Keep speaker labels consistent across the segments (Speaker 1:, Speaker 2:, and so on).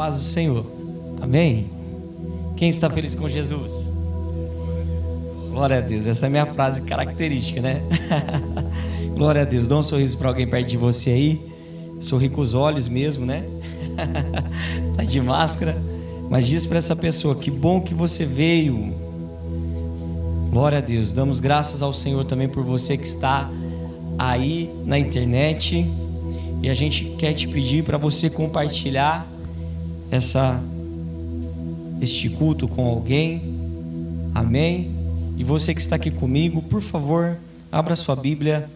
Speaker 1: paz do Senhor. Amém? Quem está feliz com Jesus? Glória a Deus. Essa é a minha frase característica, né? Glória a Deus. Dá um sorriso para alguém perto de você aí. Sorri com os olhos mesmo, né? tá de máscara. Mas diz para essa pessoa: que bom que você veio. Glória a Deus. Damos graças ao Senhor também por você que está aí na internet. E a gente quer te pedir para você compartilhar essa este culto com alguém. Amém. E você que está aqui comigo, por favor, abra sua Bíblia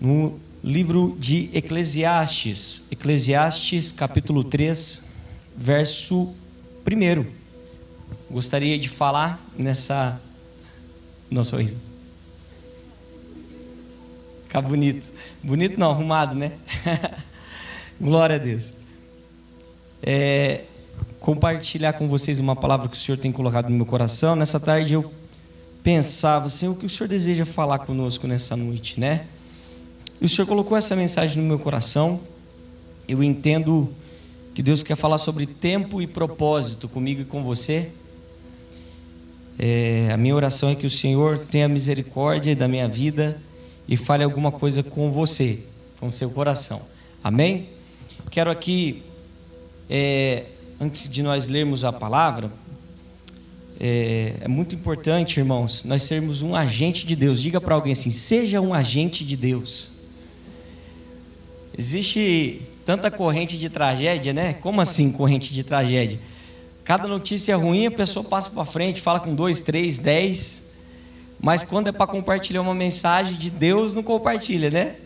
Speaker 1: no livro de Eclesiastes, Eclesiastes capítulo 3, verso 1. Gostaria de falar nessa. Nossa, sorriso. Ficar bonito. Bonito não, arrumado, né? Glória a Deus. É, compartilhar com vocês uma palavra que o Senhor tem colocado no meu coração. Nessa tarde eu pensava assim, o que o Senhor deseja falar conosco nessa noite, né? E o Senhor colocou essa mensagem no meu coração. Eu entendo que Deus quer falar sobre tempo e propósito comigo e com você. É, a minha oração é que o Senhor tenha misericórdia da minha vida e fale alguma coisa com você, com seu coração. Amém? Quero aqui, é, antes de nós lermos a palavra, é, é, muito importante, irmãos, nós sermos um agente de Deus. Diga para alguém assim: seja um agente de Deus. Existe tanta corrente de tragédia, né? Como assim corrente de tragédia? Cada notícia ruim a pessoa passa para frente, fala com dois, três, dez. Mas quando é para compartilhar uma mensagem de Deus, não compartilha, né?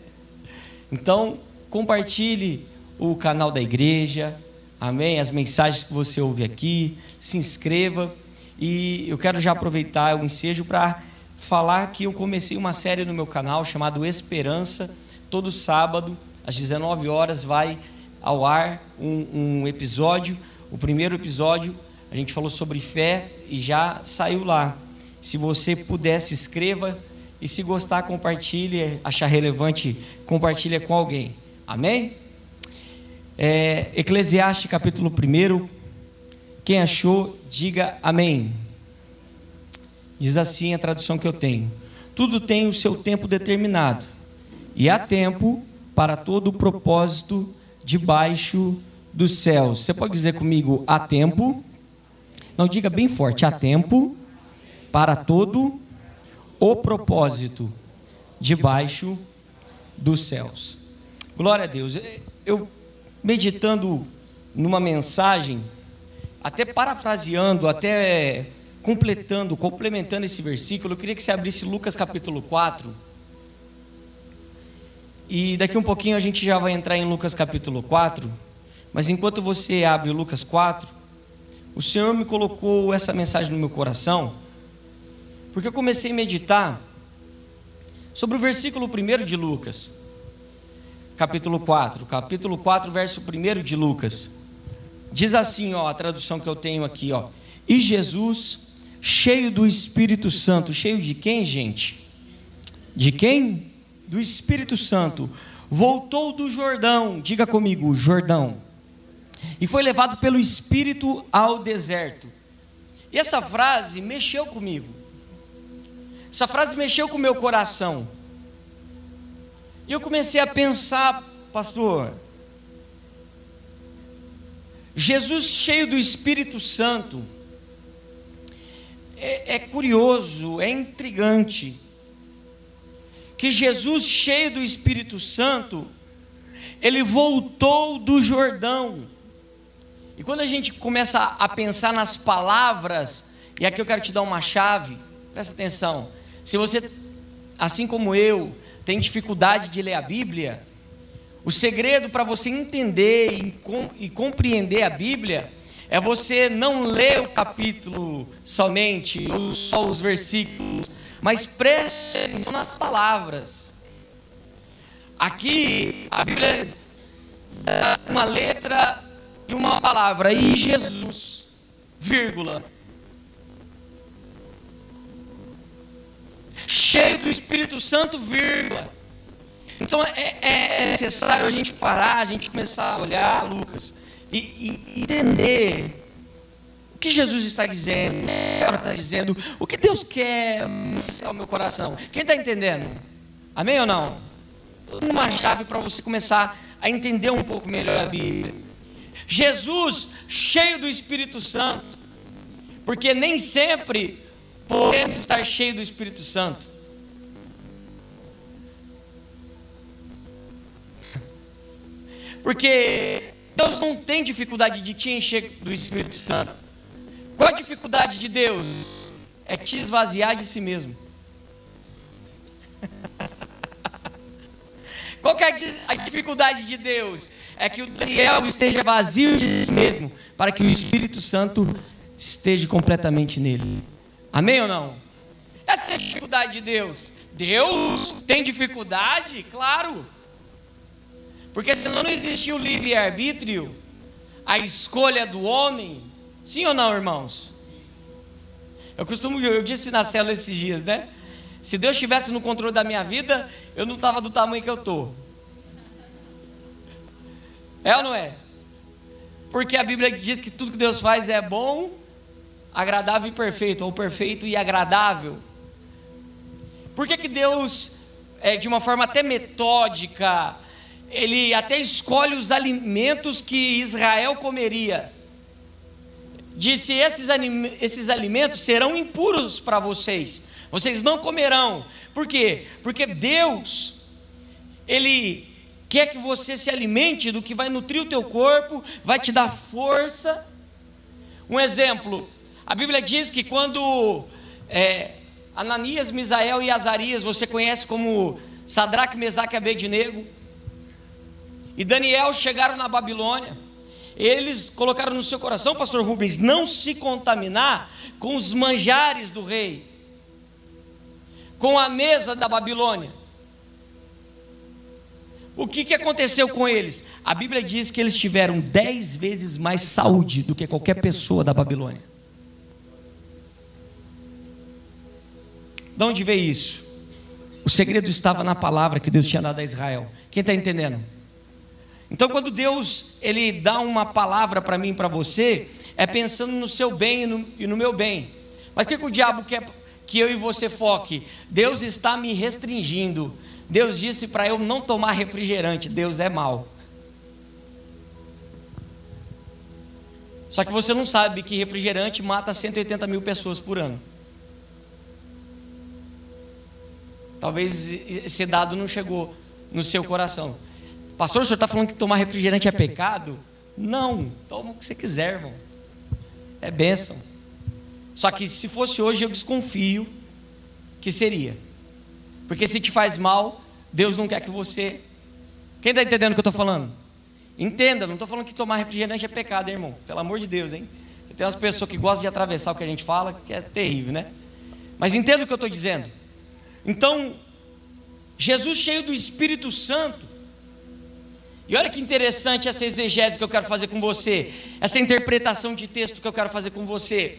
Speaker 1: Então, compartilhe o canal da igreja, amém? As mensagens que você ouve aqui, se inscreva. E eu quero já aproveitar o ensejo para falar que eu comecei uma série no meu canal chamado Esperança. Todo sábado, às 19 horas, vai ao ar um, um episódio. O primeiro episódio a gente falou sobre fé e já saiu lá. Se você puder, se inscreva. E se gostar, compartilhe. Achar relevante, compartilhe com alguém. Amém? É, Eclesiastes capítulo 1. Quem achou, diga amém. Diz assim a tradução que eu tenho: Tudo tem o seu tempo determinado, e há tempo para todo o propósito debaixo dos céus. Você pode dizer comigo: há tempo? Não diga bem forte: há tempo para todo o propósito debaixo dos céus. Glória a Deus. Eu meditando numa mensagem, até parafraseando, até completando, complementando esse versículo, eu queria que você abrisse Lucas capítulo 4. E daqui um pouquinho a gente já vai entrar em Lucas capítulo 4. Mas enquanto você abre Lucas 4, o Senhor me colocou essa mensagem no meu coração porque eu comecei a meditar sobre o versículo 1 de Lucas, capítulo 4, capítulo 4, verso 1 de Lucas. Diz assim, ó, a tradução que eu tenho aqui, ó. E Jesus, cheio do Espírito Santo, cheio de quem, gente? De quem? Do Espírito Santo. Voltou do Jordão, diga comigo, Jordão. E foi levado pelo Espírito ao deserto. E essa frase mexeu comigo. Essa frase mexeu com o meu coração. E eu comecei a pensar, pastor, Jesus cheio do Espírito Santo, é, é, curioso, é intrigante, que Jesus cheio do Espírito Santo, ele voltou do Jordão. E quando a gente começa a pensar nas palavras, e aqui eu quero te dar uma chave, presta atenção. Se você, assim como eu, tem dificuldade de ler a Bíblia, o segredo para você entender e, com, compreender a Bíblia é você não ler o capítulo somente, só os versículos, mas preste atenção nas palavras. Aqui, a Bíblia dá uma letra e uma palavra, e Jesus, vírgula. Cheio do Espírito Santo, vírgula. Então é, é, é necessário a gente parar, a gente começar a olhar, Lucas. e, e entender o que Jesus está dizendo, o que está dizendo, o que Deus quer ao meu coração. Quem está entendendo? Amém ou não? Uma chave para você começar a entender um pouco melhor a Bíblia. Jesus cheio do Espírito Santo, porque nem sempre podemos estar cheio do Espírito Santo. Porque Deus não tem dificuldade de te encher do Espírito Santo. Qual a dificuldade de Deus? É te esvaziar de si mesmo. Qual é a dificuldade de Deus? É que o Daniel esteja vazio de si mesmo, para que o Espírito Santo esteja completamente nele. Amém ou não? Essa é a dificuldade de Deus. Deus tem dificuldade? Claro. Porque senão não existia o livre-arbítrio, a escolha do homem. Sim ou não, irmãos? Eu costumo, eu disse na célula esses dias, né? Se Deus estivesse no controle da minha vida, eu não estava do tamanho que eu estou. É ou não é? Porque a Bíblia diz que tudo que Deus faz é bom, agradável e perfeito, ou perfeito e agradável. Por que, que Deus, é, de uma forma até metódica, ele até escolhe os alimentos que Israel comeria. Disse: esses, esses alimentos serão impuros para vocês, vocês não comerão. Por quê? Porque Deus, Ele quer que você se alimente do que vai nutrir o teu corpo, vai te dar força. Um exemplo: a Bíblia diz que quando é, Ananias, Misael e Azarias, você conhece como Sadraque, Mesaque e Abednego, e Daniel chegaram na Babilônia. Eles colocaram no seu coração, pastor Rubens, não se contaminar com os manjares do rei, com a mesa da Babilônia. O que, que aconteceu com eles? A Bíblia diz que eles tiveram dez vezes mais saúde do que qualquer pessoa da Babilônia. De onde veio isso? O segredo estava na palavra que Deus tinha dado a Israel. Quem está entendendo? Então, quando Deus ele dá uma palavra para mim e para você, é pensando no seu bem e no, e no meu bem. Mas o que, que o diabo quer que eu e você foque? Deus está me restringindo. Deus disse para eu não tomar refrigerante. Deus é mal. Só que você não sabe que refrigerante mata 180 mil pessoas por ano. Talvez esse dado não chegou no seu coração. Pastor, o senhor está falando que tomar refrigerante é pecado? Não, toma o que você quiser, irmão. É bênção. Só que se fosse hoje, eu desconfio que seria. Porque se te faz mal, Deus não quer que você. Quem está entendendo o que eu estou falando? Entenda, não estou falando que tomar refrigerante é pecado, hein, irmão. Pelo amor de Deus, hein? Tem umas pessoas que gostam de atravessar o que a gente fala, que é terrível, né? Mas entenda o que eu estou dizendo. Então, Jesus cheio do Espírito Santo, e olha que interessante essa exegese que eu quero fazer com você, essa interpretação de texto que eu quero fazer com você.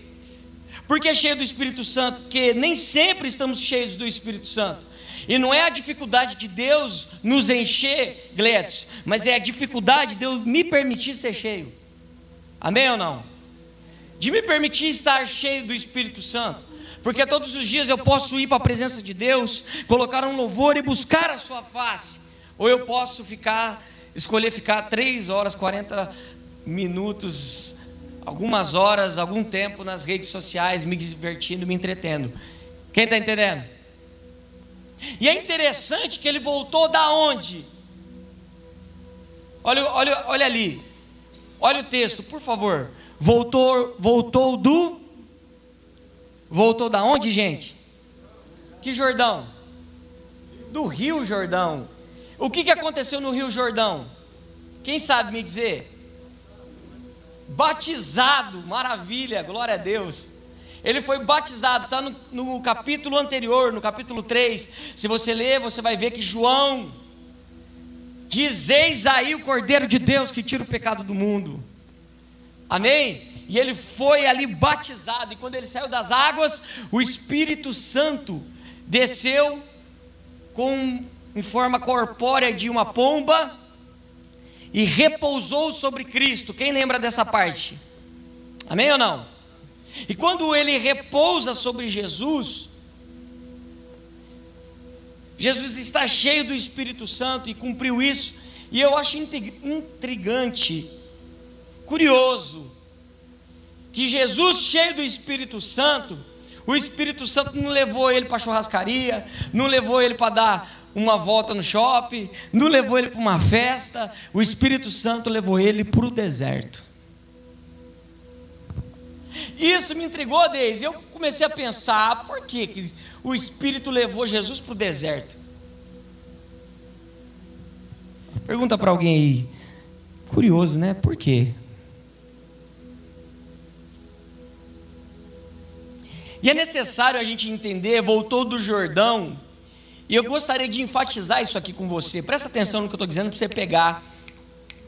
Speaker 1: Por que é cheio do Espírito Santo? Porque nem sempre estamos cheios do Espírito Santo. E não é a dificuldade de Deus nos encher, Gletos, mas é a dificuldade de eu me permitir ser cheio. Amém ou não? De me permitir estar cheio do Espírito Santo. Porque todos os dias eu posso ir para a presença de Deus, colocar um louvor e buscar a sua face. Ou eu posso ficar escolher ficar 3 horas, 40 minutos, algumas horas, algum tempo nas redes sociais, me divertindo, me entretendo. Quem está entendendo? E é interessante que ele voltou da onde? Olha, olha, olha ali. Olha o texto, por favor. Voltou, voltou do Voltou da onde, gente? Que Jordão? Do Rio Jordão. O que, que aconteceu no Rio Jordão? Quem sabe me dizer? Batizado, maravilha, glória a Deus. Ele foi batizado, está no, no, capítulo anterior, no capítulo 3. Se você ler, você vai ver que João diz: Eis aí o Cordeiro de Deus que tira o pecado do mundo. Amém? E ele foi ali batizado, e quando ele saiu das águas, o Espírito Santo desceu com em forma corpórea de uma pomba, e repousou sobre Cristo. Quem lembra dessa parte? Amém ou não? E quando ele repousa sobre Jesus, Jesus está cheio do Espírito Santo e cumpriu isso, e eu acho intrigante, curioso, que Jesus, cheio do Espírito Santo, o Espírito Santo não levou ele para churrascaria, não levou ele para dar uma volta no shopping, não levou ele para uma festa, o Espírito Santo levou ele para o deserto. Isso me intrigou, Deise. Eu comecei a pensar, por que, que o Espírito levou Jesus para o deserto? Pergunta para alguém aí. Curioso, né? Por quê? E é necessário a gente entender, voltou do Jordão, e eu gostaria de enfatizar isso aqui com você. Presta atenção no que eu estou dizendo para você pegar,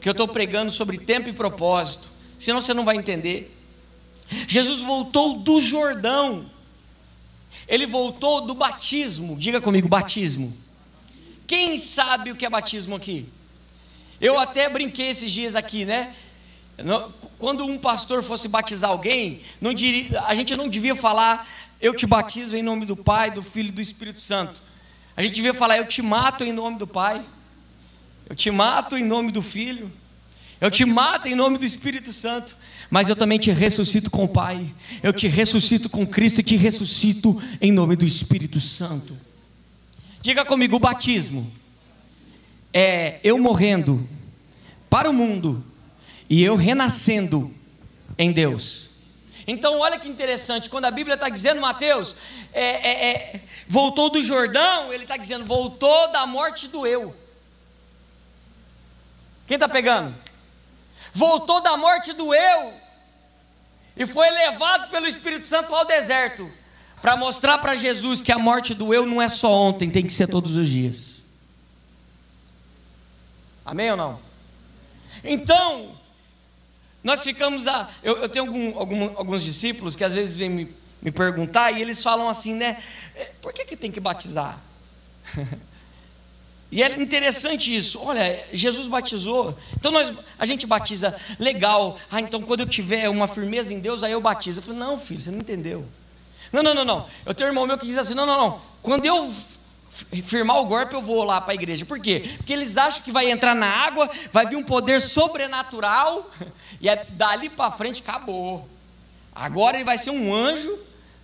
Speaker 1: que eu estou pregando sobre tempo e propósito, senão você não vai entender. Jesus voltou do Jordão, ele voltou do batismo, diga comigo, batismo. Quem sabe o que é batismo aqui? Eu até brinquei esses dias aqui, né? Quando um pastor fosse batizar alguém, diria, a gente não devia falar, eu te batizo em nome do Pai, do Filho e do Espírito Santo. A gente devia falar, eu te mato em nome do Pai, eu te mato em nome do Filho, eu te mato em nome do Espírito Santo, mas eu também te ressuscito com o Pai, eu te ressuscito com Cristo e te ressuscito em nome do Espírito Santo. Diga comigo: o batismo é eu morrendo para o mundo e eu renascendo em Deus. Então, olha que interessante, quando a Bíblia está dizendo, Mateus, é, é, é, voltou do Jordão, ele está dizendo, voltou da morte do eu. Quem está pegando? Voltou da morte do eu e foi levado pelo Espírito Santo ao deserto para mostrar para Jesus que a morte do eu não é só ontem, tem que ser todos os dias. Amém ou não? Então, nós ficamos a. Eu, eu tenho algum, algum, alguns discípulos que às vezes vêm me, me perguntar e eles falam assim, né? É, por que, que tem que batizar? E é interessante isso. Olha, Jesus batizou. Então nós, a gente batiza legal. Ah, então quando eu tiver uma firmeza em Deus, aí eu batizo. Eu falei, não, filho, você não entendeu. Não, não, não, não. Eu tenho um irmão meu que diz assim: não, não, não. Quando eu firmar o golpe, eu vou lá para a igreja. Por quê? Porque eles acham que vai entrar na água, vai vir um poder sobrenatural, e é dali para frente acabou. Agora ele vai ser um anjo,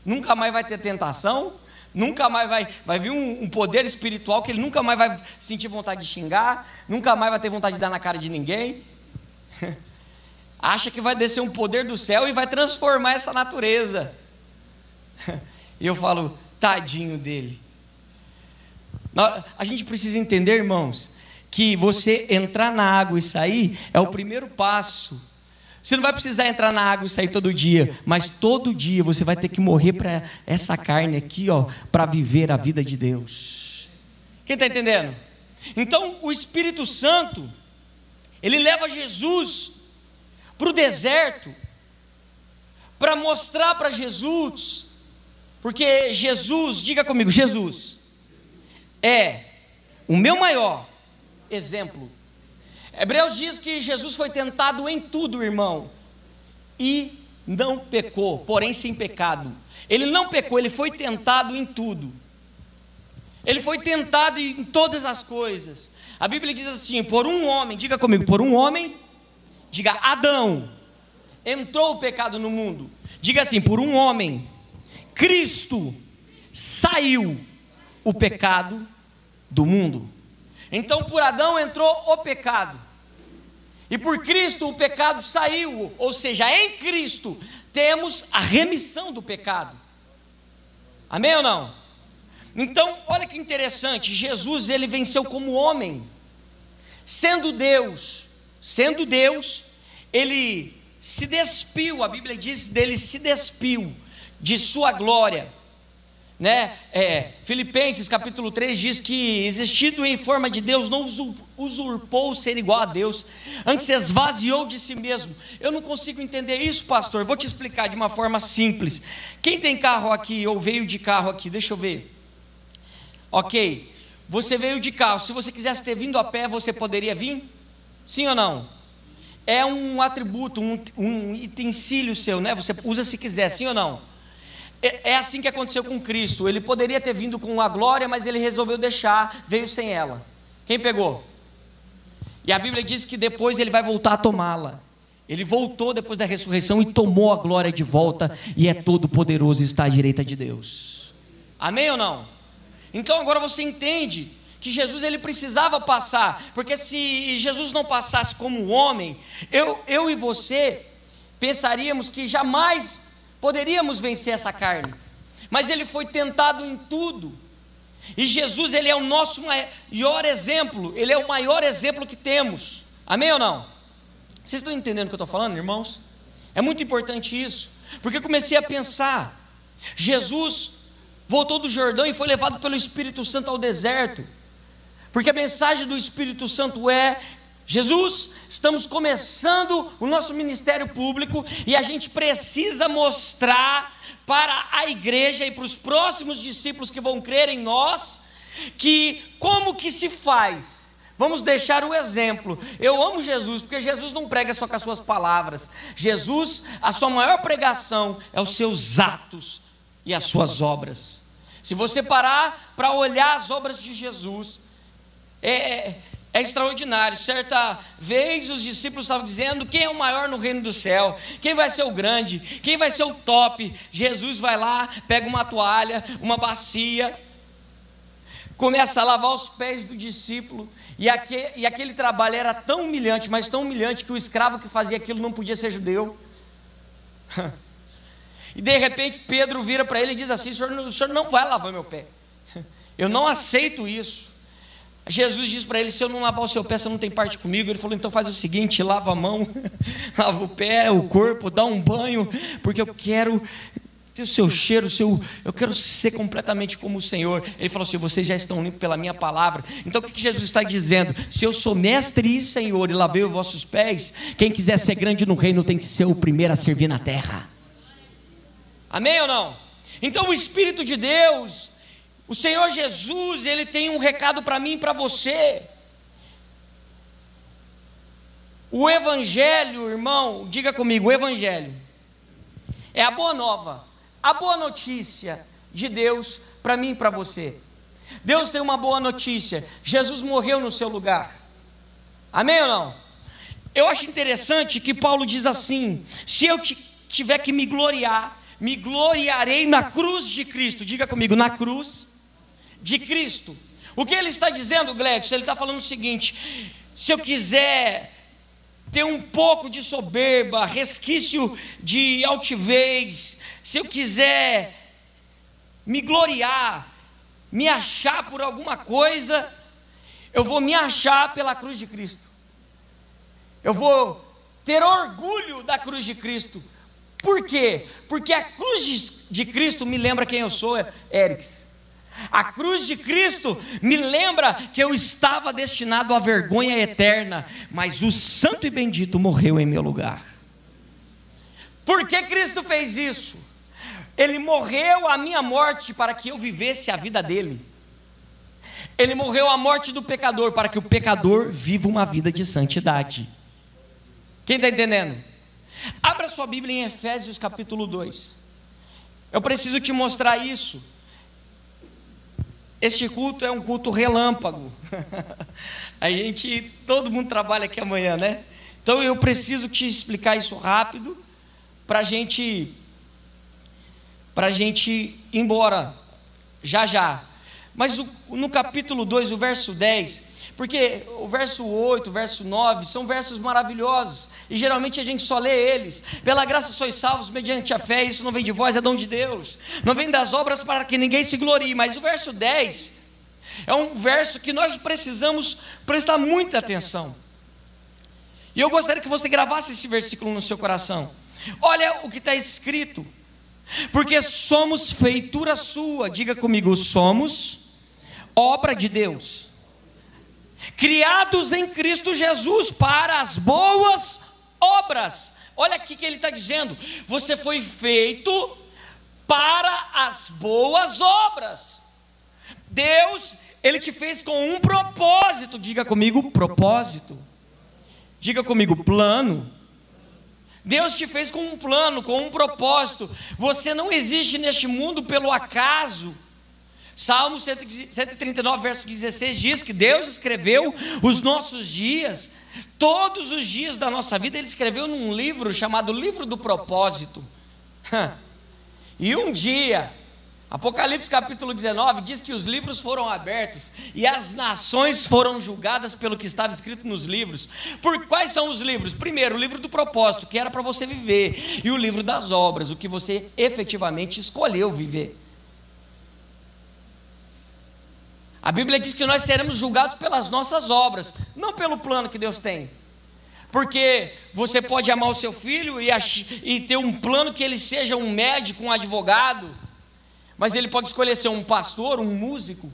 Speaker 1: nunca mais vai ter tentação, nunca mais vai, vai vir um, um, poder espiritual que ele nunca mais vai sentir vontade de xingar, nunca mais vai ter vontade de dar na cara de ninguém. Acha que vai descer um poder do céu e vai transformar essa natureza. E eu falo, tadinho dele. A gente precisa entender, irmãos, que você entrar na água e sair é o primeiro passo. Você não vai precisar entrar na água e sair todo dia, mas todo dia você vai ter que morrer para essa carne aqui, ó, para viver a vida de Deus. Quem está entendendo? Então, o Espírito Santo, ele leva Jesus para o deserto, para mostrar para Jesus, porque Jesus, diga comigo, Jesus é o meu maior exemplo. Hebreus diz que Jesus foi tentado em tudo, irmão, e não pecou, porém sem pecado. Ele não pecou, ele foi tentado em tudo. Ele foi tentado em todas as coisas. A Bíblia diz assim: por um homem, diga comigo, por um homem, diga Adão, entrou o pecado no mundo. Diga assim: por um homem, Cristo saiu o pecado do mundo. Então por Adão entrou o pecado. E por Cristo o pecado saiu, ou seja, em Cristo temos a remissão do pecado. Amém ou não? Então, olha que interessante, Jesus ele venceu como homem. Sendo Deus, sendo Deus, ele se despiu, a Bíblia diz que dele se despiu de sua glória né? É, Filipenses capítulo 3 diz que, existindo em forma de Deus, não usurpou ser igual a Deus, antes se esvaziou de si mesmo. Eu não consigo entender isso, pastor. Vou te explicar de uma forma simples. Quem tem carro aqui ou veio de carro aqui? Deixa eu ver. Ok, você veio de carro. Se você quisesse ter vindo a pé, você poderia vir? Sim ou não? É um atributo, um, um utensílio seu, né? Você usa se quiser, sim ou não? É, é assim que aconteceu com Cristo. Ele poderia ter vindo com a glória, mas ele resolveu deixar, veio sem ela. Quem pegou? E a Bíblia diz que depois ele vai voltar a tomá-la. Ele voltou depois da ressurreição e tomou a glória de volta e é todo poderoso e está à direita de Deus. Amém ou não? Então agora você entende que Jesus ele precisava passar, porque se Jesus não passasse como homem, eu, eu e você pensaríamos que jamais poderíamos vencer essa carne. Mas ele foi tentado em tudo. E Jesus ele é o nosso maior exemplo, ele é o maior exemplo que temos. Amém ou não? Vocês estão entendendo o que eu estou falando, irmãos? É muito importante isso, porque eu comecei a pensar. Jesus voltou do Jordão e foi levado pelo Espírito Santo ao deserto. Porque a mensagem do Espírito Santo é: Jesus, estamos começando o nosso ministério público e a gente precisa mostrar para a igreja e para os próximos discípulos que vão crer em nós que como que se faz. Vamos deixar o exemplo. Eu amo Jesus, porque Jesus não prega só com as suas palavras. Jesus, a sua maior pregação é os seus atos e as suas obras. Se você parar para olhar as obras de Jesus, é, é extraordinário. Certa vez os discípulos estavam dizendo: quem é o maior no reino do céu? Quem vai ser o grande? Quem vai ser o top? Jesus vai lá, pega uma toalha, uma bacia, começa a lavar os pés do discípulo. E aquele, e aquele trabalho era tão humilhante, mas tão humilhante, que o escravo que fazia aquilo não podia ser judeu. E de repente Pedro vira para ele e diz assim: o senhor, o senhor não vai lavar meu pé. Eu não aceito isso. Jesus diz para ele: se eu não lavar o seu pé, você não tem parte comigo. Ele falou: então faz o seguinte: lava a mão, lava o pé, o corpo, dá um banho, porque eu quero ter o seu cheiro, o seu, eu quero ser completamente como o Senhor. Ele falou assim: vocês já estão limpos pela minha palavra. Então o que Jesus está dizendo? Se eu sou mestre e Senhor e lavei os vossos pés, quem quiser ser grande no reino tem que ser o primeiro a servir na terra. Amém ou não? Então o Espírito de Deus o Senhor Jesus, ele tem um recado para mim e para você. O Evangelho, irmão, diga comigo: o Evangelho é a boa nova, a boa notícia de Deus para mim e para você. Deus tem uma boa notícia: Jesus morreu no seu lugar. Amém ou não? Eu acho interessante que Paulo diz assim: se eu tiver que me gloriar, me gloriarei na cruz de Cristo. Diga comigo, na cruz de Cristo. O que ele está dizendo, Gledson? Ele está falando o seguinte: se eu quiser ter um pouco de soberba, resquício de altivez, se eu quiser me gloriar, me achar por alguma coisa, eu vou me achar pela cruz de Cristo. Eu vou ter orgulho da cruz de Cristo. Por quê? Porque a cruz de Cristo me lembra quem eu sou, Erics. A cruz de Cristo me lembra que eu estava destinado à vergonha eterna, mas o Santo e Bendito morreu em meu lugar. Por que Cristo fez isso? Ele morreu a minha morte para que eu vivesse a vida dele. Ele morreu a morte do pecador para que o pecador viva uma vida de santidade. Quem está entendendo? Abra sua Bíblia em Efésios capítulo 2. Eu preciso te mostrar isso. Este culto é um culto relâmpago. a gente, todo mundo trabalha aqui amanhã, né? Então eu preciso te explicar isso rápido para gente, para gente ir embora já já. Mas o, no capítulo 2, o verso 10, porque o verso 8, o verso 9 são versos maravilhosos. E geralmente a gente só lê eles. Pela graça sois salvos mediante a fé. Isso não vem de vós, é dom de Deus. Não vem das obras para que ninguém se glorie. Mas o verso 10 é um verso que nós precisamos prestar muita atenção. E eu gostaria que você gravasse esse versículo no seu coração. Olha o que está escrito. Porque somos feitura sua. Diga comigo, somos obra de Deus criados em Cristo Jesus para as boas obras. Olha aqui que ele está dizendo: você foi feito para as boas obras. Deus, ele te fez com um propósito, diga comigo, propósito. Diga comigo, plano. Deus te fez com um plano, com um propósito. Você não existe neste mundo pelo acaso. Salmo 139, verso 16 diz que Deus escreveu os nossos dias, todos os dias da nossa vida, Ele escreveu num livro chamado Livro do Propósito. E um dia, Apocalipse capítulo 19 diz que os livros foram abertos e as nações foram julgadas pelo que estava escrito nos livros. Por quais são os livros? Primeiro, o livro do propósito, que era para você viver, e o livro das obras, o que você efetivamente escolheu viver. A Bíblia diz que nós seremos julgados pelas nossas obras, não pelo plano que Deus tem. Porque você pode amar o seu filho e, e ter um plano que ele seja um médico, um advogado mas ele pode escolher ser um pastor, um músico.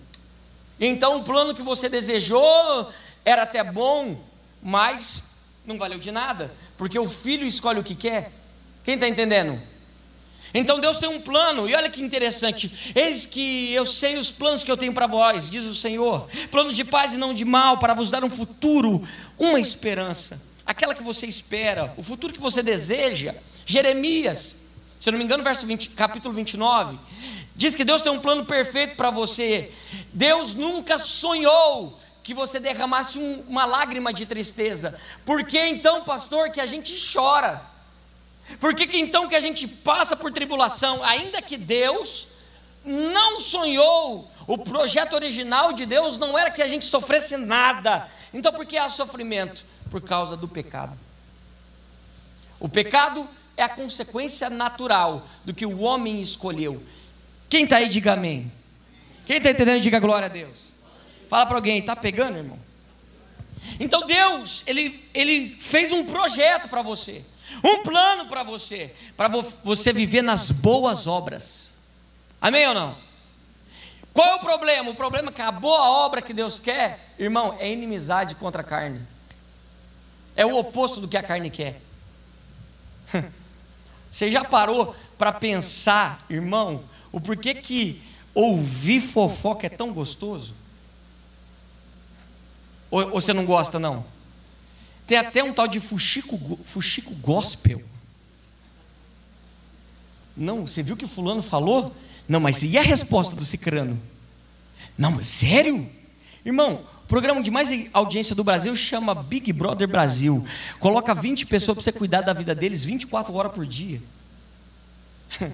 Speaker 1: Então o plano que você desejou era até bom, mas não valeu de nada, porque o filho escolhe o que quer. Quem está entendendo? Então Deus tem um plano, e olha que interessante: eis que eu sei os planos que eu tenho para vós, diz o Senhor, planos de paz e não de mal, para vos dar um futuro, uma esperança, aquela que você espera, o futuro que você deseja. Jeremias, se não me engano, verso 20, capítulo 29, Diz que Deus tem um plano perfeito para você. Deus nunca sonhou que você derramasse um, uma lágrima de tristeza. Por que então, pastor, que a gente chora? Por que, que então que a gente passa por tribulação? Ainda que Deus não sonhou, o projeto original de Deus não era que a gente sofresse nada. Então por que há sofrimento? Por causa do pecado. O pecado é a consequência natural do que o homem escolheu. Quem está aí, diga amém. Quem está entendendo, diga glória a Deus. Fala para alguém, está pegando, irmão? Então Deus, ele, ele fez um projeto para você, um plano para você, para vo você viver nas boas obras. Amém ou não? Qual é o problema? O problema é que a boa obra que Deus quer, irmão, é inimizade contra a carne. É o oposto do que a carne quer. Você já parou para pensar, irmão, o porquê que ouvir fofoca é tão gostoso? Ou, ou você não gosta, não? Tem até um tal de fuxico, fuxico gospel. Não, você viu que fulano falou? Não, mas e a resposta do cicrano? Não, mas sério? Irmão, o programa de mais audiência do Brasil chama Big Brother Brasil. Coloca 20 pessoas para você cuidar da vida deles 24 horas por dia.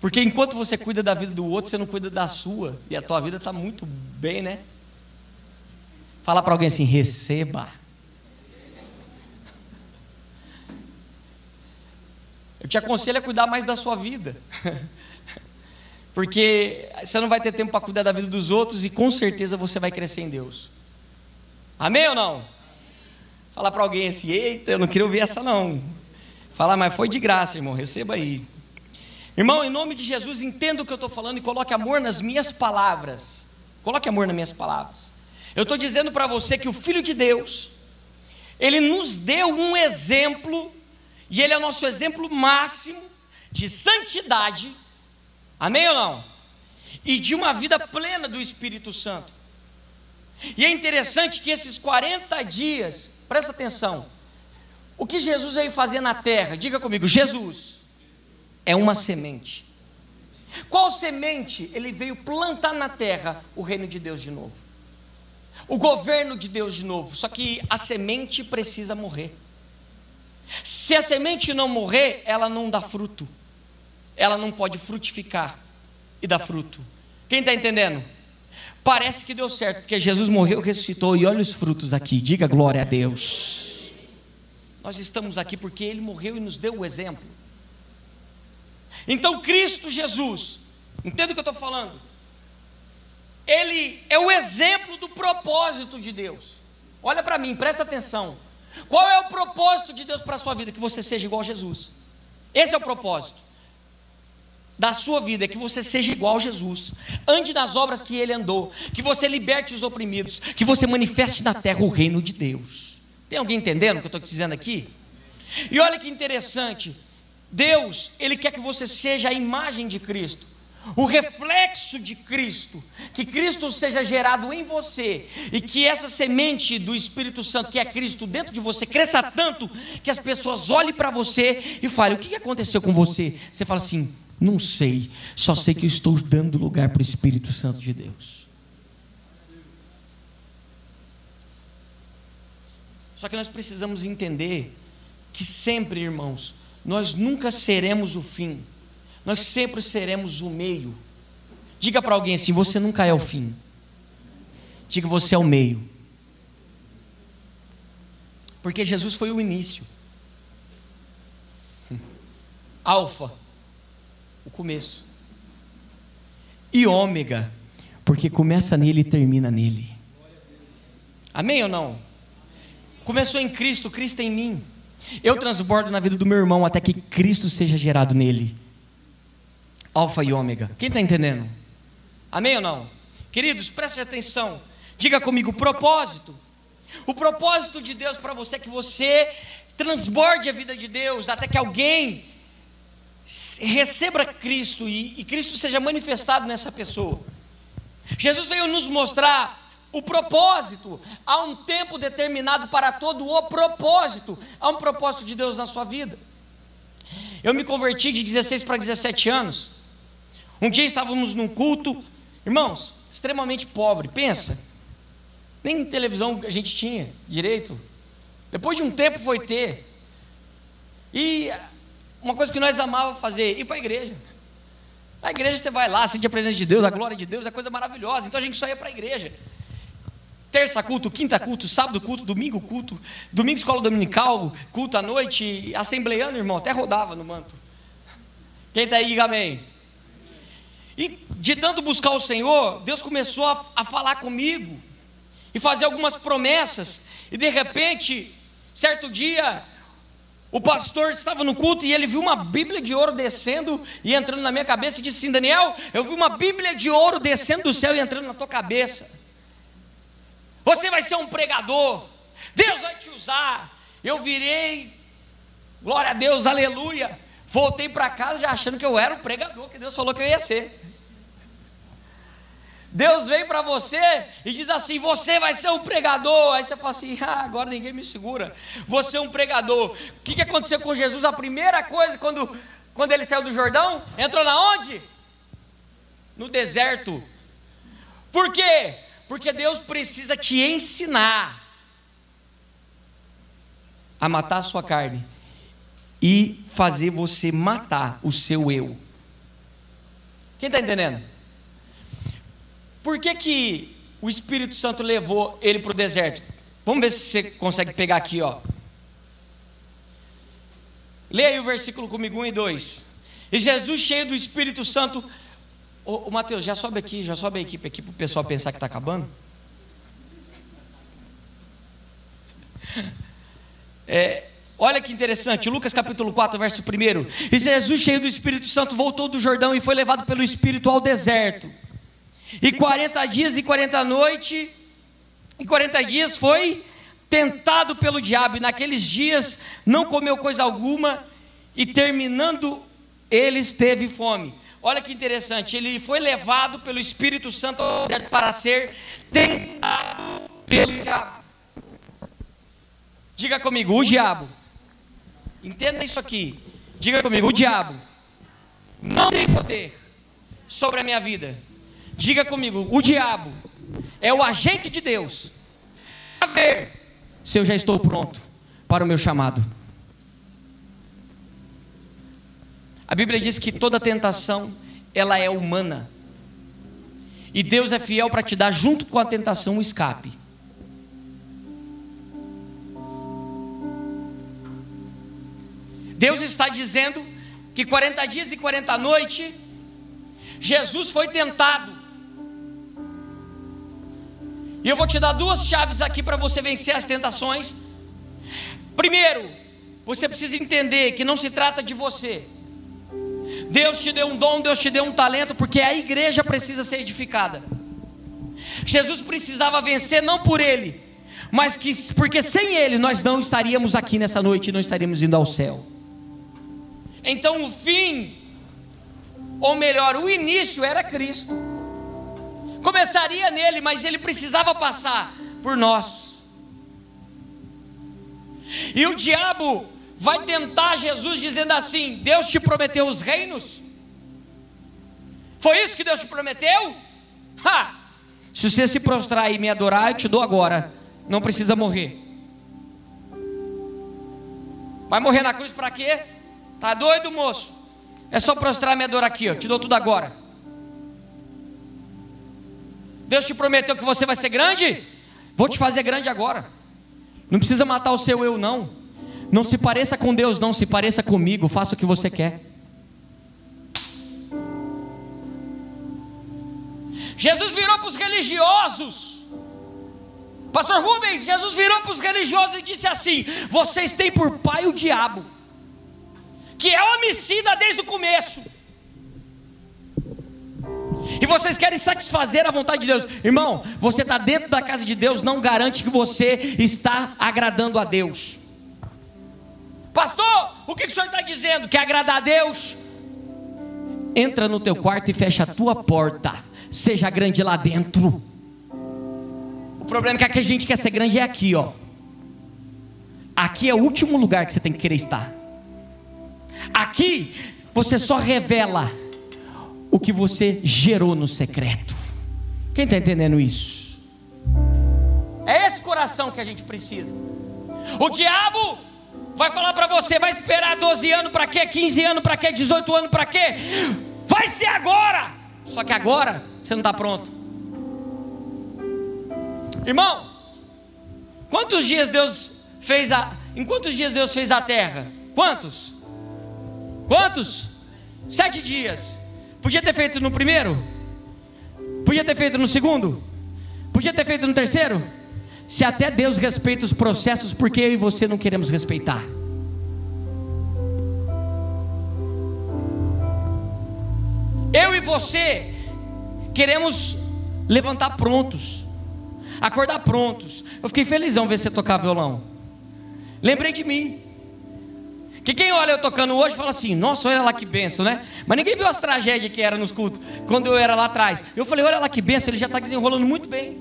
Speaker 1: Porque enquanto você cuida da vida do outro, você não cuida da sua. E a tua vida está muito bem, né? Fala para alguém assim: receba. Eu te aconselho a cuidar mais da sua vida. Porque você não vai ter tempo para cuidar da vida dos outros e com certeza você vai crescer em Deus. Amém ou não? Fala para alguém assim: eita, eu não queria ouvir essa não. Fala, mas foi de graça, irmão, receba aí. Irmão, em nome de Jesus, entenda o que eu estou falando e coloque amor nas minhas palavras. Coloque amor nas minhas palavras. Eu estou dizendo para você que o Filho de Deus, ele nos deu um exemplo, e ele é o nosso exemplo máximo de santidade, amém ou não? E de uma vida plena do Espírito Santo. E é interessante que esses 40 dias, presta atenção, o que Jesus veio fazer na terra? Diga comigo, Jesus é uma semente. Qual semente? Ele veio plantar na terra o reino de Deus de novo. O governo de Deus de novo. Só que a semente precisa morrer. Se a semente não morrer, ela não dá fruto. Ela não pode frutificar e dar fruto. Quem está entendendo? Parece que deu certo, porque Jesus morreu, ressuscitou e olha os frutos aqui. Diga glória a Deus. Nós estamos aqui porque Ele morreu e nos deu o exemplo. Então, Cristo Jesus, entenda o que eu estou falando? Ele é o exemplo do propósito de Deus. Olha para mim, presta atenção. Qual é o propósito de Deus para a sua vida? Que você seja igual a Jesus. Esse é o propósito da sua vida, é que você seja igual a Jesus. Ande nas obras que ele andou, que você liberte os oprimidos, que você manifeste na terra o reino de Deus. Tem alguém entendendo o que eu estou dizendo aqui? E olha que interessante, Deus, Ele quer que você seja a imagem de Cristo. O reflexo de Cristo, que Cristo seja gerado em você e que essa semente do Espírito Santo, que é Cristo, dentro de você, cresça tanto que as pessoas olhem para você e falem: O que aconteceu com você? Você fala assim: Não sei, só sei que eu estou dando lugar para o Espírito Santo de Deus. Só que nós precisamos entender que sempre, irmãos, nós nunca seremos o fim nós sempre seremos o meio. Diga para alguém assim: você nunca é o fim. Diga você é o meio. Porque Jesus foi o início. Alfa, o começo. E ômega, porque começa nele e termina nele. Amém ou não? Começou em Cristo, Cristo em mim. Eu transbordo na vida do meu irmão até que Cristo seja gerado nele. Alfa e Ômega. Quem está entendendo? Amém ou não? Queridos, preste atenção. Diga comigo: propósito. O propósito de Deus para você é que você transborde a vida de Deus até que alguém receba Cristo e, e Cristo seja manifestado nessa pessoa. Jesus veio nos mostrar o propósito. Há um tempo determinado para todo o propósito. Há um propósito de Deus na sua vida. Eu me converti de 16 para 17 anos. Um dia estávamos num culto, irmãos, extremamente pobre, pensa. Nem televisão a gente tinha direito. Depois de um tempo foi ter. E uma coisa que nós amávamos fazer, ir para a igreja. Na igreja você vai lá, sente a presença de Deus, a glória de Deus, é coisa maravilhosa. Então a gente só ia para a igreja. Terça culto, quinta culto, sábado culto, domingo culto, domingo escola dominical, culto à noite, assembleando, irmão, até rodava no manto. Quem está aí, diga amém. E de tanto buscar o Senhor, Deus começou a, a falar comigo e fazer algumas promessas. E de repente, certo dia, o pastor estava no culto e ele viu uma Bíblia de ouro descendo e entrando na minha cabeça e disse assim: Daniel, eu vi uma Bíblia de ouro descendo do céu e entrando na tua cabeça. Você vai ser um pregador, Deus vai te usar. Eu virei, glória a Deus, aleluia. Voltei para casa já achando que eu era o pregador que Deus falou que eu ia ser. Deus vem para você e diz assim: Você vai ser um pregador. Aí você fala assim: Ah, agora ninguém me segura. Você é um pregador. O que, que aconteceu com Jesus? A primeira coisa, quando, quando ele saiu do Jordão, entrou na onde? No deserto. Por quê? Porque Deus precisa te ensinar a matar a sua carne e fazer você matar o seu eu. Quem está entendendo? Por que, que o Espírito Santo levou ele para o deserto? Vamos ver se você consegue pegar aqui, ó. Leia o versículo comigo, 1 e 2. E Jesus, cheio do Espírito Santo. Ô, ô Mateus, já sobe aqui, já sobe a equipe aqui para o pessoal pensar que está acabando. É, olha que interessante, Lucas capítulo 4, verso 1. E Jesus, cheio do Espírito Santo, voltou do Jordão e foi levado pelo Espírito ao deserto e 40 dias e 40 noites, e 40 dias foi tentado pelo diabo, e naqueles dias não comeu coisa alguma, e terminando eles teve fome. Olha que interessante, ele foi levado pelo Espírito Santo para ser tentado pelo diabo. Diga comigo, o diabo. Entenda isso aqui. Diga comigo, o diabo não tem poder sobre a minha vida. Diga comigo, o diabo é o agente de Deus. A ver se eu já estou pronto para o meu chamado. A Bíblia diz que toda tentação ela é humana. E Deus é fiel para te dar junto com a tentação um escape. Deus está dizendo que 40 dias e 40 noites Jesus foi tentado. E eu vou te dar duas chaves aqui para você vencer as tentações. Primeiro, você precisa entender que não se trata de você. Deus te deu um dom, Deus te deu um talento, porque a igreja precisa ser edificada. Jesus precisava vencer não por ele, mas que porque sem ele nós não estaríamos aqui nessa noite, não estaríamos indo ao céu. Então o fim ou melhor, o início era Cristo. Começaria nele, mas ele precisava passar por nós. E o diabo vai tentar Jesus dizendo assim: Deus te prometeu os reinos? Foi isso que Deus te prometeu? Ha! Se você se prostrar e me adorar, eu te dou agora. Não precisa morrer. Vai morrer na cruz para quê? Tá doido, moço? É só prostrar me adorar aqui, ó. Te dou tudo agora. Deus te prometeu que você vai ser grande? Vou te fazer grande agora. Não precisa matar o seu eu, não. Não se pareça com Deus, não. Se pareça comigo. Faça o que você quer. Jesus virou para os religiosos. Pastor Rubens, Jesus virou para os religiosos e disse assim: Vocês têm por pai o diabo, que é homicida desde o começo. E vocês querem satisfazer a vontade de Deus. Irmão, você está dentro da casa de Deus, não garante que você está agradando a Deus. Pastor, o que, o senhor está dizendo? Que agradar a Deus? Entra no teu quarto e fecha a tua porta seja grande lá dentro. O problema é que a gente quer ser grande é aqui, ó. Aqui é o último lugar que você tem que querer estar. Aqui você só revela o que você gerou no secreto. Quem está entendendo isso? É esse coração que a gente precisa. O diabo vai falar para você, vai esperar 12 anos para quê? 15 anos para quê? 18 anos para quê? Vai ser agora. Só que agora você não está pronto. Irmão, quantos dias Deus fez a. Em quantos dias Deus fez a terra? Quantos? Quantos? Sete dias. Podia ter feito no primeiro? Podia ter feito no segundo? Podia ter feito no terceiro? Se até Deus respeita os processos, por que eu e você não queremos respeitar? Eu e você queremos levantar prontos, acordar prontos. Eu fiquei felizão ver você tocar violão. Lembrei de mim. Que quem olha eu tocando hoje fala assim: Nossa, olha lá que benção, né? Mas ninguém viu as tragédias que era nos cultos quando eu era lá atrás. Eu falei: Olha lá que benção, ele já está desenrolando muito bem.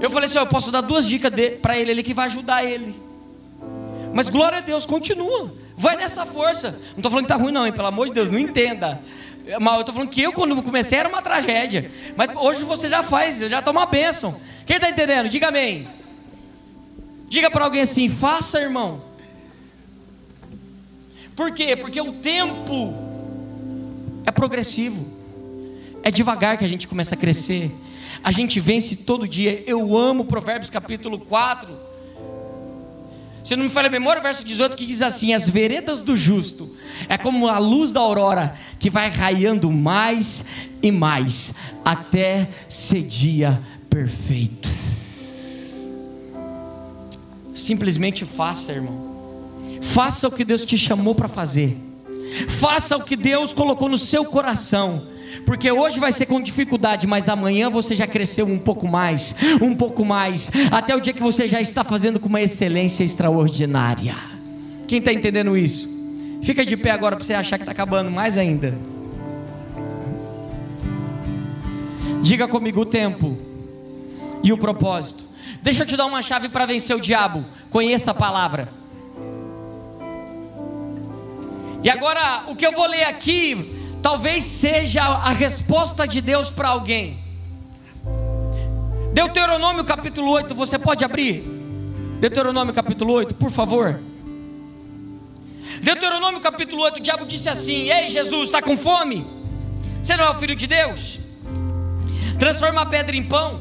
Speaker 1: Eu falei assim: Eu posso dar duas dicas para ele ali que vai ajudar ele. Mas glória a Deus, continua. Vai nessa força. Não estou falando que está ruim, não, hein? Pelo amor de Deus, não entenda. Mas eu estou falando que eu, quando comecei, era uma tragédia. Mas hoje você já faz, já está uma bênção. Quem está entendendo? Diga amém. Diga para alguém assim: faça, irmão. Por quê? Porque o tempo é progressivo. É devagar que a gente começa a crescer. A gente vence todo dia. Eu amo Provérbios capítulo 4 se não me falha a memória, o verso 18 que diz assim: As veredas do justo é como a luz da aurora que vai raiando mais e mais até ser dia perfeito. Simplesmente faça, irmão. Faça o que Deus te chamou para fazer. Faça o que Deus colocou no seu coração. Porque hoje vai ser com dificuldade, mas amanhã você já cresceu um pouco mais, um pouco mais, até o dia que você já está fazendo com uma excelência extraordinária. Quem está entendendo isso? Fica de pé agora para você achar que está acabando mais ainda. Diga comigo o tempo e o propósito. Deixa eu te dar uma chave para vencer o diabo. Conheça a palavra. E agora, o que eu vou ler aqui talvez seja a resposta de Deus para alguém. Deuteronômio capítulo 8, você pode abrir? Deuteronômio capítulo 8, por favor. Deuteronômio capítulo 8, o diabo disse assim: Ei Jesus, está com fome? Você não é o filho de Deus? Transforma a pedra em pão.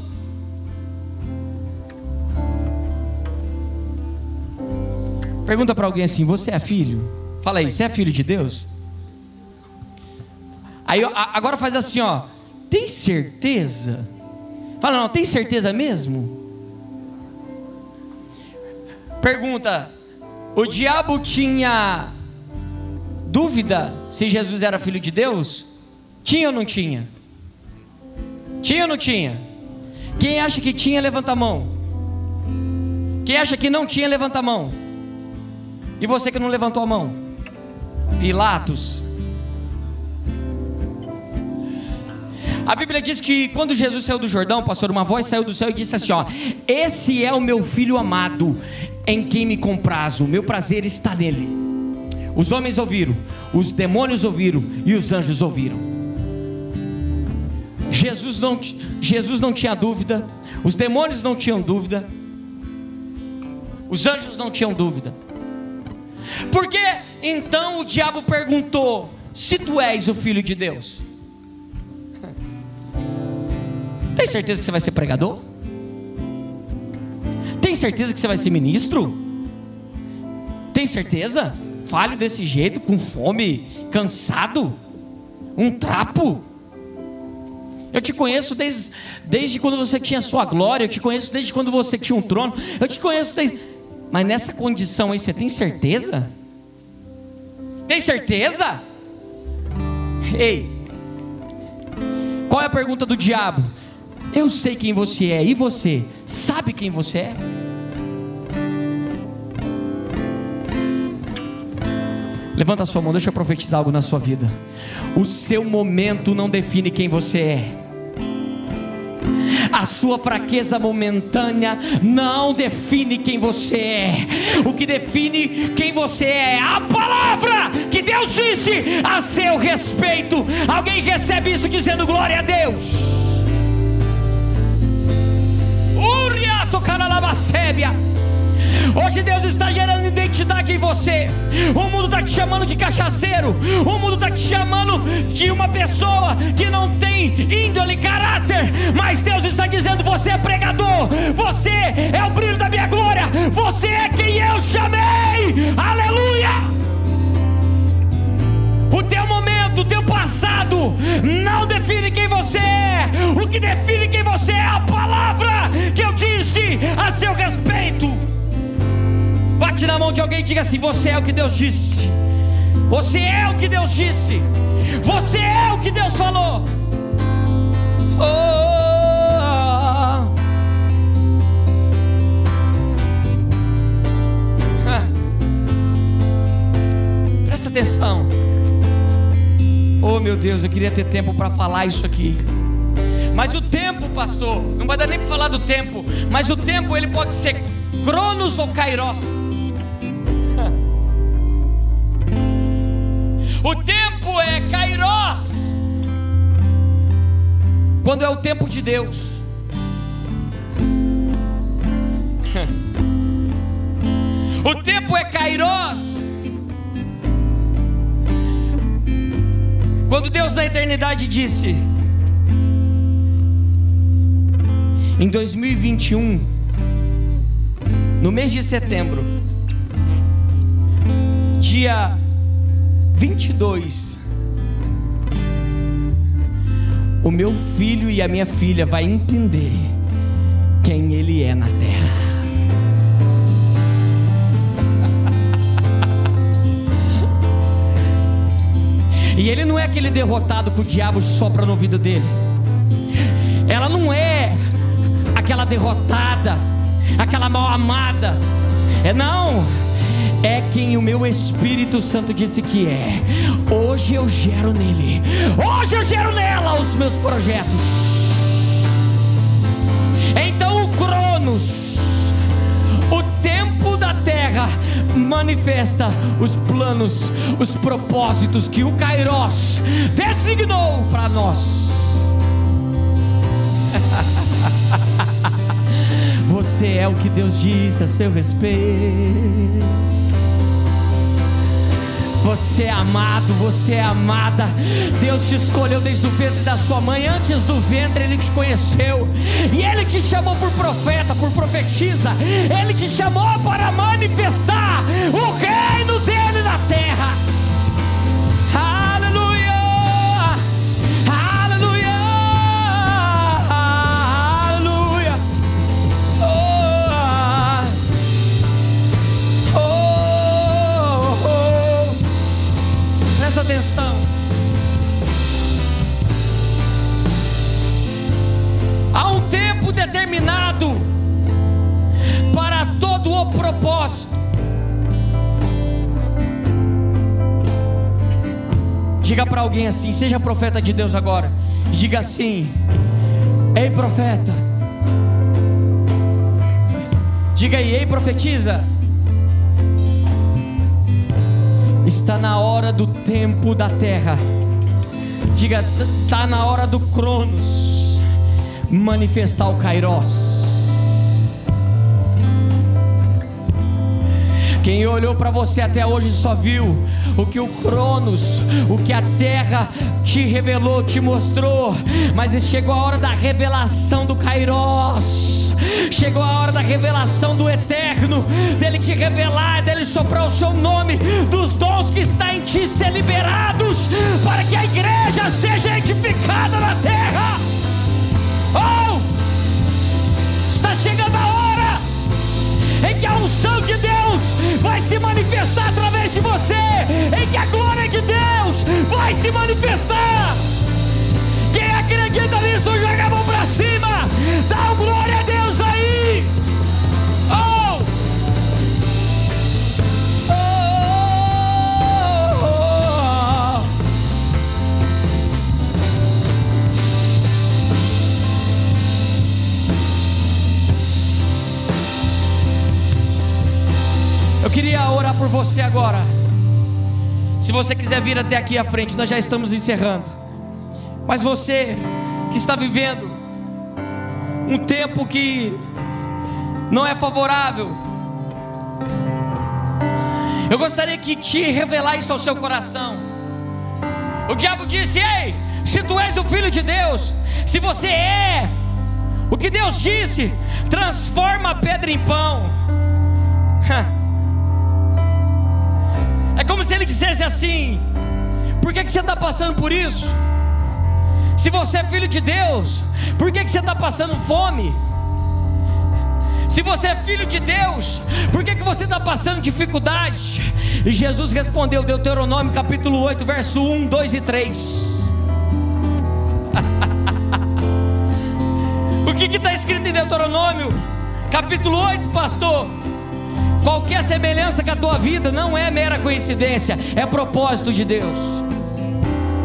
Speaker 1: Pergunta para alguém assim: Você é filho? Fala aí, você é filho de Deus? Aí agora faz assim, ó. Tem certeza? Fala, não, tem certeza mesmo? Pergunta: o diabo tinha dúvida se Jesus era filho de Deus? Tinha ou não tinha? Tinha ou não tinha? Quem acha que tinha, levanta a mão. Quem acha que não tinha, levanta a mão. E você que não levantou a mão? Pilatos. A Bíblia diz que quando Jesus saiu do Jordão, pastor, uma voz saiu do céu e disse assim: ó, Esse é o meu filho amado, em quem me comprazo, o meu prazer está nele. Os homens ouviram, os demônios ouviram e os anjos ouviram. Jesus não, Jesus não tinha dúvida, os demônios não tinham dúvida, os anjos não tinham dúvida. Porque então o diabo perguntou: Se tu és o filho de Deus, tem certeza que você vai ser pregador? Tem certeza que você vai ser ministro? Tem certeza? Falho desse jeito, com fome, cansado, um trapo. Eu te conheço desde, desde quando você tinha sua glória, eu te conheço desde quando você tinha um trono, eu te conheço desde. Mas nessa condição aí, você tem certeza? Tem certeza? Ei, qual é a pergunta do diabo? Eu sei quem você é, e você sabe quem você é? Levanta a sua mão, deixa eu profetizar algo na sua vida. O seu momento não define quem você é. A sua fraqueza momentânea não define quem você é. O que define quem você é é a palavra que Deus disse a seu respeito. Alguém recebe isso dizendo glória a Deus. Uriato caralabacébia. Hoje Deus está gerando identidade em você. O mundo está te chamando de cachaceiro. O mundo está te chamando de uma pessoa que não tem índole, caráter. Mas Deus está dizendo: você é pregador. Você é o brilho da minha glória. Você é quem eu chamei. Aleluia. O teu momento, o teu passado não define quem você é. O que define quem você é é a palavra que eu disse a seu respeito. Bate na mão de alguém e diga assim: Você é o que Deus disse. Você é o que Deus disse. Você é o que Deus falou. Oh. Presta atenção. Oh meu Deus, eu queria ter tempo para falar isso aqui. Mas o tempo, pastor, não vai dar nem para falar do tempo. Mas o tempo ele pode ser Cronos ou Kairos. O tempo é Kairos. Quando é o tempo de Deus. O tempo é Kairos. Quando Deus na eternidade disse: Em 2021, no mês de setembro, dia 22. O meu filho e a minha filha vai entender quem ele é na terra. E ele não é aquele derrotado que o diabo sopra no ouvido dele. Ela não é aquela derrotada, aquela mal amada. É não é quem o meu Espírito Santo disse que é. Hoje eu gero nele, hoje eu gero nela os meus projetos. Então o Cronos, o tempo da terra, manifesta os planos, os propósitos que o Kairos designou para nós. Você é o que Deus disse a seu respeito. Você é amado, você é amada. Deus te escolheu desde o ventre da sua mãe. Antes do ventre, Ele te conheceu. E Ele te chamou por profeta, por profetisa. Ele te chamou para manifestar o reino atenção. Há um tempo determinado para todo o propósito. Diga para alguém assim: seja profeta de Deus agora. Diga assim: Ei, profeta. Diga aí, ei, profetiza. Está na hora do tempo da terra. Diga, está na hora do Cronos manifestar o Kairos. Quem olhou para você até hoje só viu o que o Cronos, o que a terra te revelou, te mostrou, mas chegou a hora da revelação do Kairos. Chegou a hora da revelação do eterno, dele te revelar, dele soprar o seu nome, dos dons que está em ti ser liberados, para que a igreja seja edificada na terra. Oh! Está chegando a hora em que a unção de Deus vai se manifestar através de você, em que a glória de Deus vai se manifestar. Quem acredita nisso, joga a mão para cima, dá glória Eu queria orar por você agora. Se você quiser vir até aqui à frente, nós já estamos encerrando. Mas você que está vivendo um tempo que não é favorável, eu gostaria que te revelar isso ao seu coração. O diabo disse: Ei, se tu és o filho de Deus, se você é o que Deus disse, transforma a pedra em pão. Como se ele dissesse assim: Por que, que você está passando por isso? Se você é filho de Deus, por que, que você está passando fome? Se você é filho de Deus, por que, que você está passando dificuldade? E Jesus respondeu, Deuteronômio capítulo 8, verso 1, 2 e 3. o que está escrito em Deuteronômio capítulo 8, pastor? Qualquer semelhança com a tua vida não é mera coincidência, é propósito de Deus.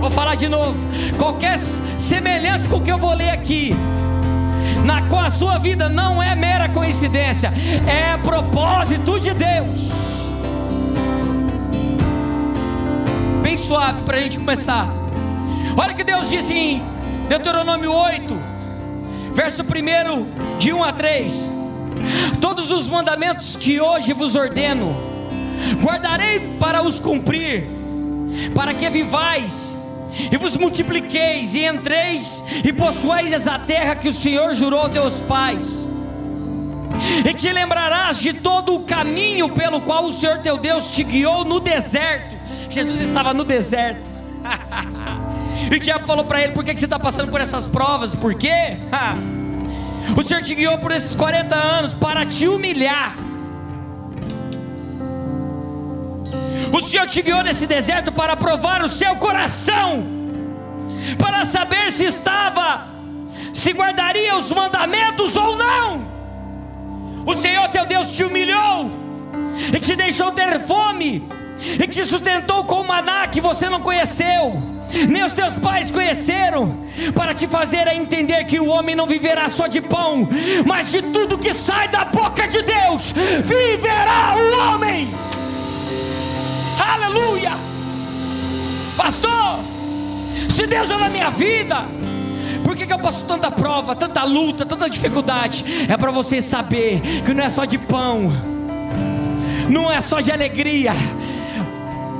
Speaker 1: Vou falar de novo. Qualquer semelhança com o que eu vou ler aqui, na, com a sua vida, não é mera coincidência, é propósito de Deus. Bem suave para a gente começar. Olha o que Deus disse em Deuteronômio 8, verso 1, de 1 a 3. Todos os mandamentos que hoje vos ordeno, guardarei para os cumprir, para que vivais e vos multipliqueis e entreis e possuais a terra que o Senhor jurou a teus pais. E te lembrarás de todo o caminho pelo qual o Senhor teu Deus te guiou no deserto. Jesus estava no deserto. e o diabo falou para ele: Por que você está passando por essas provas? Por quê? O Senhor te guiou por esses 40 anos para te humilhar. O Senhor te guiou nesse deserto para provar o seu coração, para saber se estava, se guardaria os mandamentos ou não. O Senhor teu Deus te humilhou e te deixou ter fome e te sustentou com maná que você não conheceu nem os teus pais conheceram, para te fazer entender que o homem não viverá só de pão, mas de tudo que sai da boca de Deus, viverá o homem. Aleluia! Pastor, se Deus é na minha vida, por que, que eu passo tanta prova, tanta luta, tanta dificuldade? É para você saber que não é só de pão, não é só de alegria,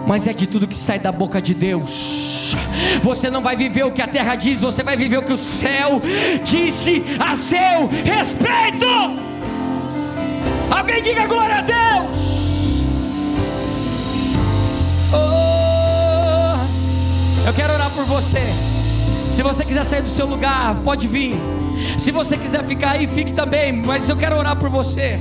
Speaker 1: mas é de tudo que sai da boca de Deus. Você não vai viver o que a terra diz, você vai viver o que o céu disse a seu respeito. Alguém diga glória a Deus. Oh, eu quero orar por você. Se você quiser sair do seu lugar, pode vir. Se você quiser ficar aí, fique também. Mas eu quero orar por você.